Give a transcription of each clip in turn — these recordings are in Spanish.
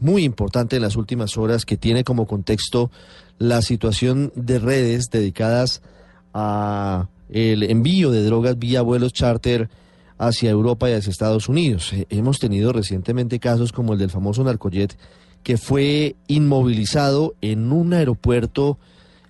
muy importante en las últimas horas que tiene como contexto la situación de redes dedicadas a el envío de drogas vía vuelos charter hacia Europa y hacia Estados Unidos. Eh, hemos tenido recientemente casos como el del famoso narcojet que fue inmovilizado en un aeropuerto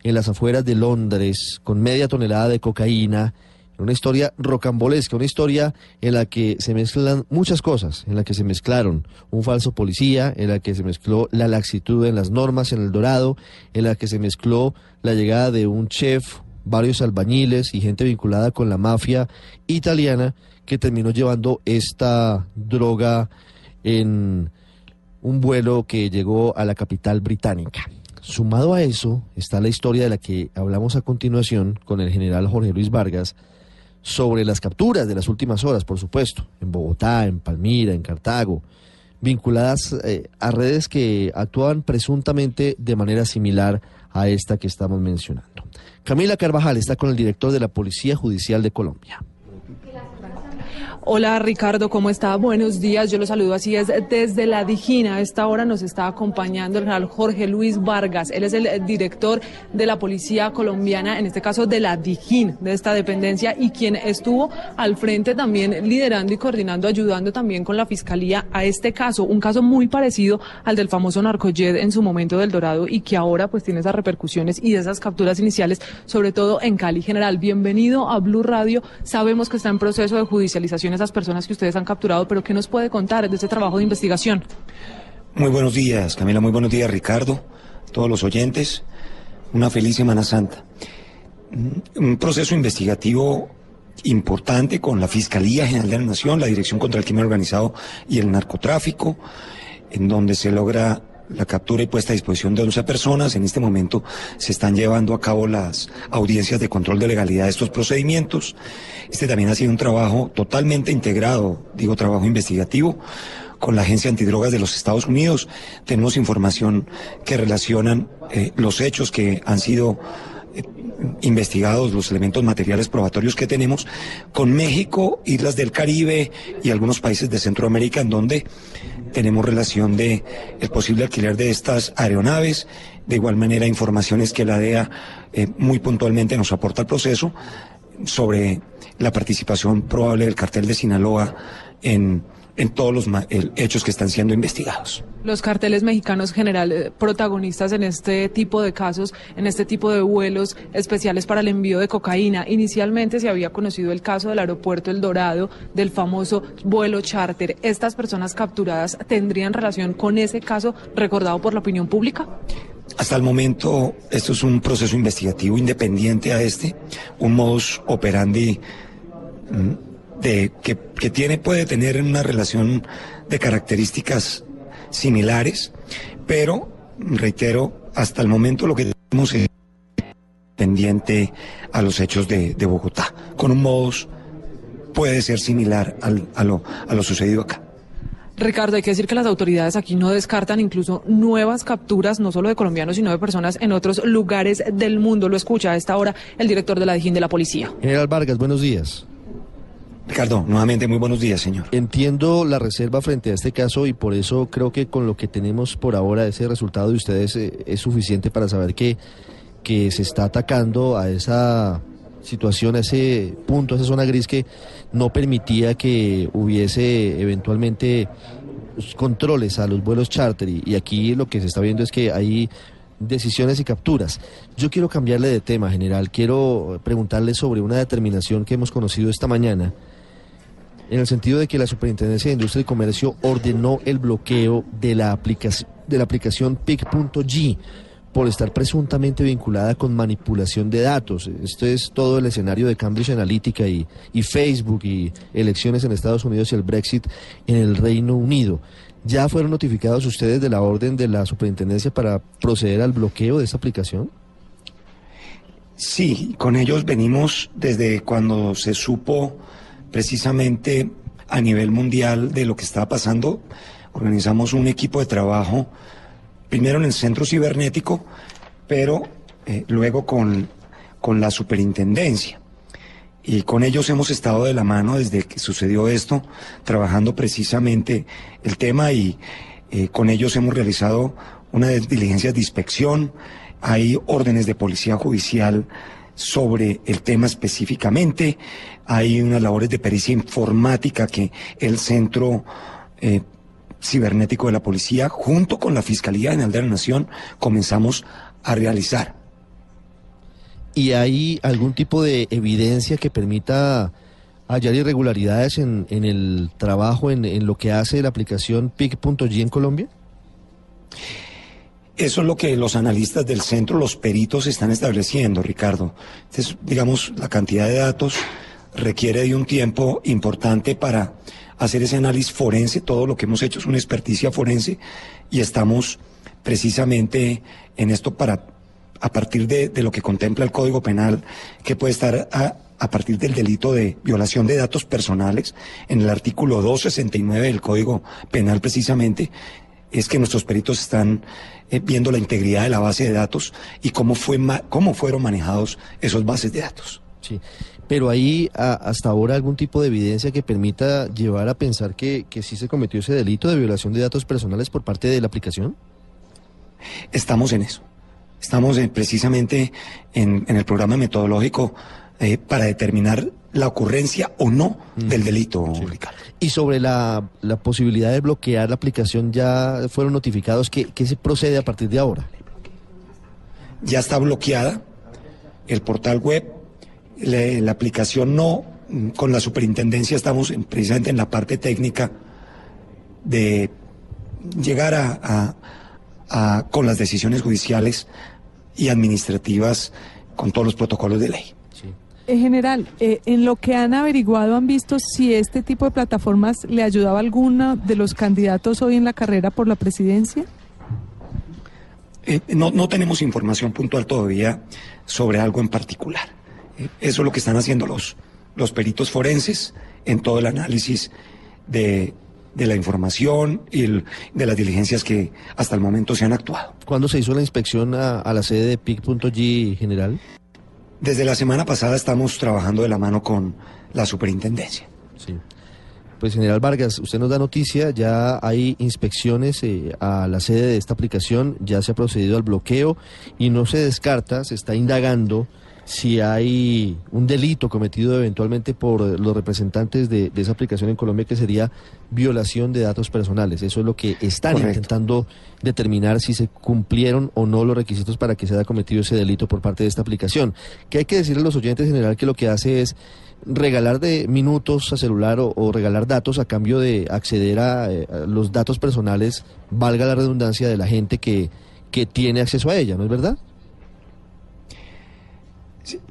en las afueras de Londres con media tonelada de cocaína una historia rocambolesca, una historia en la que se mezclan muchas cosas, en la que se mezclaron un falso policía, en la que se mezcló la laxitud en las normas en el Dorado, en la que se mezcló la llegada de un chef, varios albañiles y gente vinculada con la mafia italiana que terminó llevando esta droga en un vuelo que llegó a la capital británica. Sumado a eso está la historia de la que hablamos a continuación con el general Jorge Luis Vargas, sobre las capturas de las últimas horas, por supuesto, en Bogotá, en Palmira, en Cartago, vinculadas eh, a redes que actúan presuntamente de manera similar a esta que estamos mencionando. Camila Carvajal está con el director de la Policía Judicial de Colombia. Hola Ricardo, ¿cómo está? Buenos días, yo lo saludo así es desde la Dijina. A esta hora nos está acompañando el general Jorge Luis Vargas. Él es el director de la Policía Colombiana, en este caso de la Dijín, de esta dependencia, y quien estuvo al frente también liderando y coordinando, ayudando también con la Fiscalía a este caso, un caso muy parecido al del famoso narcojet en su momento del Dorado y que ahora pues tiene esas repercusiones y esas capturas iniciales, sobre todo en Cali. General, bienvenido a Blue Radio. Sabemos que está en proceso de judicialización esas personas que ustedes han capturado, pero ¿qué nos puede contar de este trabajo de investigación? Muy buenos días, Camila, muy buenos días, Ricardo, todos los oyentes. Una feliz Semana Santa. Un proceso investigativo importante con la Fiscalía General de la Nación, la Dirección contra el Crimen Organizado y el Narcotráfico, en donde se logra la captura y puesta a disposición de 11 personas. En este momento se están llevando a cabo las audiencias de control de legalidad de estos procedimientos. Este también ha sido un trabajo totalmente integrado, digo trabajo investigativo, con la Agencia Antidrogas de los Estados Unidos. Tenemos información que relacionan eh, los hechos que han sido investigados los elementos materiales probatorios que tenemos con México, islas del Caribe y algunos países de Centroamérica en donde tenemos relación de el posible alquiler de estas aeronaves, de igual manera informaciones que la DEA eh, muy puntualmente nos aporta al proceso sobre la participación probable del cartel de Sinaloa en en todos los hechos que están siendo investigados. Los carteles mexicanos general eh, protagonistas en este tipo de casos, en este tipo de vuelos especiales para el envío de cocaína. Inicialmente se había conocido el caso del aeropuerto El Dorado, del famoso vuelo charter. ¿Estas personas capturadas tendrían relación con ese caso recordado por la opinión pública? Hasta el momento, esto es un proceso investigativo independiente a este, un modus operandi mm, de, que, que tiene, puede tener una relación de características similares, pero reitero, hasta el momento lo que tenemos es pendiente a los hechos de, de Bogotá, con un modus puede ser similar al, a, lo, a lo sucedido acá. Ricardo, hay que decir que las autoridades aquí no descartan incluso nuevas capturas, no solo de colombianos, sino de personas en otros lugares del mundo. Lo escucha a esta hora el director de la Dijín de la Policía. General Vargas, buenos días. Ricardo, nuevamente muy buenos días, señor. Entiendo la reserva frente a este caso y por eso creo que con lo que tenemos por ahora, ese resultado de ustedes eh, es suficiente para saber que, que se está atacando a esa situación, a ese punto, a esa zona gris que no permitía que hubiese eventualmente controles a los vuelos charter y aquí lo que se está viendo es que hay decisiones y capturas. Yo quiero cambiarle de tema, general. Quiero preguntarle sobre una determinación que hemos conocido esta mañana en el sentido de que la Superintendencia de Industria y Comercio ordenó el bloqueo de la aplicación, de la aplicación PIC.G por estar presuntamente vinculada con manipulación de datos. Esto es todo el escenario de Cambridge Analytica y, y Facebook y elecciones en Estados Unidos y el Brexit en el Reino Unido. ¿Ya fueron notificados ustedes de la orden de la superintendencia para proceder al bloqueo de esta aplicación? Sí, con ellos venimos desde cuando se supo precisamente a nivel mundial de lo que estaba pasando. Organizamos un equipo de trabajo, primero en el centro cibernético, pero eh, luego con, con la superintendencia. Y con ellos hemos estado de la mano desde que sucedió esto, trabajando precisamente el tema y eh, con ellos hemos realizado una diligencias de inspección, hay órdenes de policía judicial sobre el tema específicamente, hay unas labores de pericia informática que el Centro eh, Cibernético de la Policía, junto con la Fiscalía General de la Nación, comenzamos a realizar. ¿Y hay algún tipo de evidencia que permita hallar irregularidades en, en el trabajo, en, en, lo que hace la aplicación PIC.G en Colombia? Eso es lo que los analistas del centro, los peritos están estableciendo, Ricardo. Entonces, digamos, la cantidad de datos requiere de un tiempo importante para hacer ese análisis forense. Todo lo que hemos hecho es una experticia forense y estamos precisamente en esto para, a partir de, lo que contempla el Código Penal, que puede estar a, a partir del delito de violación de datos personales, en el artículo 269 del Código Penal precisamente, es que nuestros peritos están eh, viendo la integridad de la base de datos y cómo, fue cómo fueron manejados esos bases de datos. Sí, pero hay a, hasta ahora algún tipo de evidencia que permita llevar a pensar que, que sí se cometió ese delito de violación de datos personales por parte de la aplicación. Estamos en eso. Estamos en, precisamente en, en, el programa metodológico eh, para determinar la ocurrencia o no mm. del delito, sí. Y sobre la, la, posibilidad de bloquear la aplicación, ¿ya fueron notificados? ¿Qué, ¿Qué, se procede a partir de ahora? Ya está bloqueada el portal web, la, la aplicación no, con la superintendencia estamos en, precisamente en la parte técnica de llegar a, a, a, con las decisiones judiciales y administrativas con todos los protocolos de ley. En general, eh, en lo que han averiguado, ¿han visto si este tipo de plataformas le ayudaba a alguno de los candidatos hoy en la carrera por la presidencia? Eh, no, no, tenemos información puntual todavía sobre algo en particular. Eh, eso es lo que están haciendo los, los peritos forenses en todo el análisis de, de la información y el, de las diligencias que hasta el momento se han actuado. ¿Cuándo se hizo la inspección a, a la sede de PIC.G general? Desde la semana pasada estamos trabajando de la mano con la superintendencia. Sí. Pues general Vargas, usted nos da noticia, ya hay inspecciones eh, a la sede de esta aplicación, ya se ha procedido al bloqueo y no se descarta, se está indagando si hay un delito cometido eventualmente por los representantes de, de, esa aplicación en Colombia que sería violación de datos personales. Eso es lo que están Correcto. intentando determinar si se cumplieron o no los requisitos para que se haya cometido ese delito por parte de esta aplicación. Que hay que decirle a los oyentes en general que lo que hace es regalar de minutos a celular o, o regalar datos a cambio de acceder a, eh, a, los datos personales, valga la redundancia, de la gente que, que tiene acceso a ella, ¿no es verdad?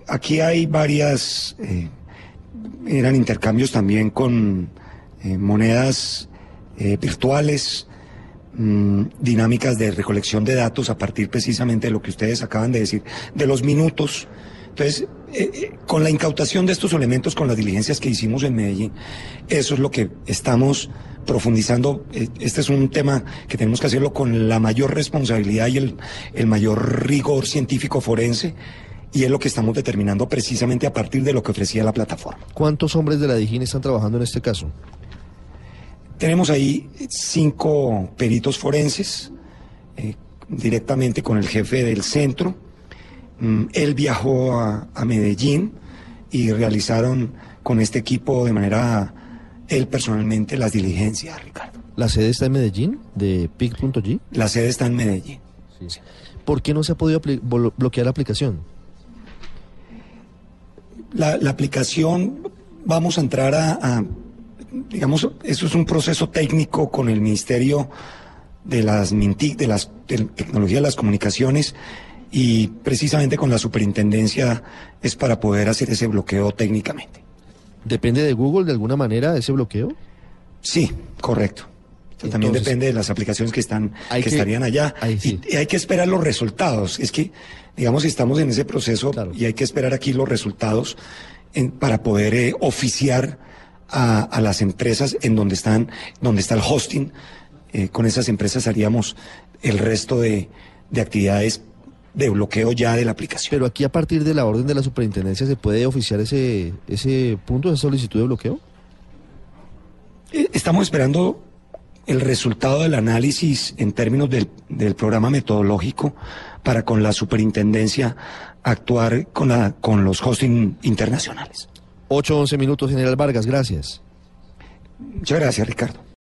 Aquí hay varias, eh, eran intercambios también con eh, monedas eh, virtuales, mmm, dinámicas de recolección de datos a partir precisamente de lo que ustedes acaban de decir, de los minutos. Entonces, con la incautación de estos elementos, con las diligencias que hicimos en Medellín, eso es lo que estamos profundizando. Este es un tema que tenemos que hacerlo con la mayor responsabilidad y el, el mayor rigor científico forense y es lo que estamos determinando precisamente a partir de lo que ofrecía la plataforma. ¿Cuántos hombres de la DIGIN están trabajando en este caso? Tenemos ahí cinco peritos forenses, eh, directamente con el jefe del centro. Mm, él viajó a, a, Medellín y realizaron con este equipo de manera, él personalmente, las diligencias, Ricardo. ¿La sede está en Medellín, de PIC.G? La sede está en Medellín. Sí. ¿Por qué no se ha podido bloquear la aplicación? La, la, aplicación, vamos a entrar a, a, digamos, eso es un proceso técnico con el Ministerio de las MINTIC, de las te- tecnología de las comunicaciones y precisamente con la superintendencia es para poder hacer ese bloqueo técnicamente. ¿Depende de Google de alguna manera ese bloqueo? Sí, correcto. También depende de las aplicaciones que están que, que- estarían allá sí. y, y hay que esperar los resultados. Es que digamos estamos en ese proceso Claro. y hay que esperar aquí los resultados en- para poder eh, oficiar a, a las empresas en donde están donde está el hosting. Eh, con esas empresas haríamos el resto de, de actividades de bloqueo ya de la aplicación. Pero aquí a partir de la orden de la superintendencia se puede oficiar ese, ese punto, esa solicitud de bloqueo. Eh, Estamos esperando el resultado del análisis en términos del, del programa metodológico para con la superintendencia actuar con, la, con los hosting internacionales. 8, 11 minutos, General Vargas, gracias. Muchas gracias, Ricardo.